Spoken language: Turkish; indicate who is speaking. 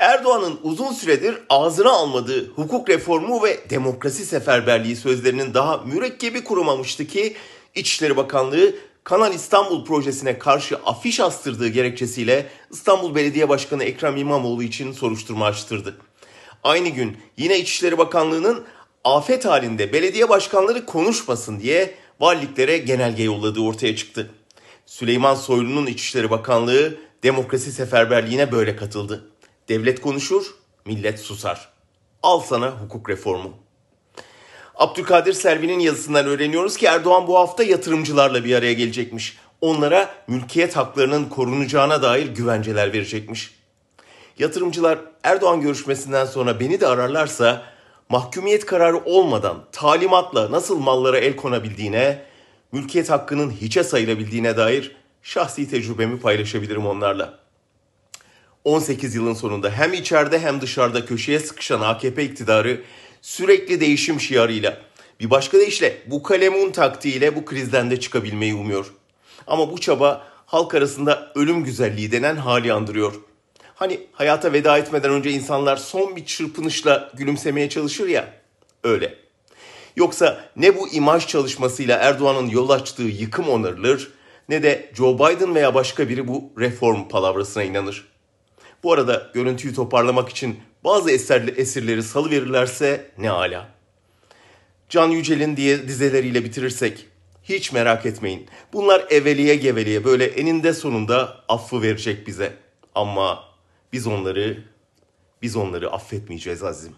Speaker 1: Erdoğan'ın uzun süredir ağzına almadığı hukuk reformu ve demokrasi seferberliği sözlerinin daha mürekkebi kurumamıştı ki İçişleri Bakanlığı Kanal İstanbul projesine karşı afiş astırdığı gerekçesiyle İstanbul Belediye Başkanı Ekrem İmamoğlu için soruşturma açtırdı. Aynı gün yine İçişleri Bakanlığı'nın afet halinde belediye başkanları konuşmasın diye valiliklere genelge yolladığı ortaya çıktı. Süleyman Soylu'nun İçişleri Bakanlığı demokrasi seferberliğine böyle katıldı. Devlet konuşur, millet susar. Al sana hukuk reformu. Abdülkadir Selvi'nin yazısından öğreniyoruz ki Erdoğan bu hafta yatırımcılarla bir araya gelecekmiş. Onlara mülkiyet haklarının korunacağına dair güvenceler verecekmiş. Yatırımcılar Erdoğan görüşmesinden sonra beni de ararlarsa mahkumiyet kararı olmadan talimatla nasıl mallara el konabildiğine, mülkiyet hakkının hiçe sayılabildiğine dair şahsi tecrübemi paylaşabilirim onlarla. 18 yılın sonunda hem içeride hem dışarıda köşeye sıkışan AKP iktidarı sürekli değişim şiarıyla bir başka deyişle bu kalemun taktiğiyle bu krizden de çıkabilmeyi umuyor. Ama bu çaba halk arasında ölüm güzelliği denen hali andırıyor. Hani hayata veda etmeden önce insanlar son bir çırpınışla gülümsemeye çalışır ya, öyle. Yoksa ne bu imaj çalışmasıyla Erdoğan'ın yol açtığı yıkım onarılır ne de Joe Biden veya başka biri bu reform palavrasına inanır. Bu arada görüntüyü toparlamak için bazı eserli, esirleri salı verirlerse ne ala. Can Yücel'in diye dizeleriyle bitirirsek hiç merak etmeyin. Bunlar eveliye geveliye böyle eninde sonunda affı verecek bize. Ama biz onları biz onları affetmeyeceğiz azim.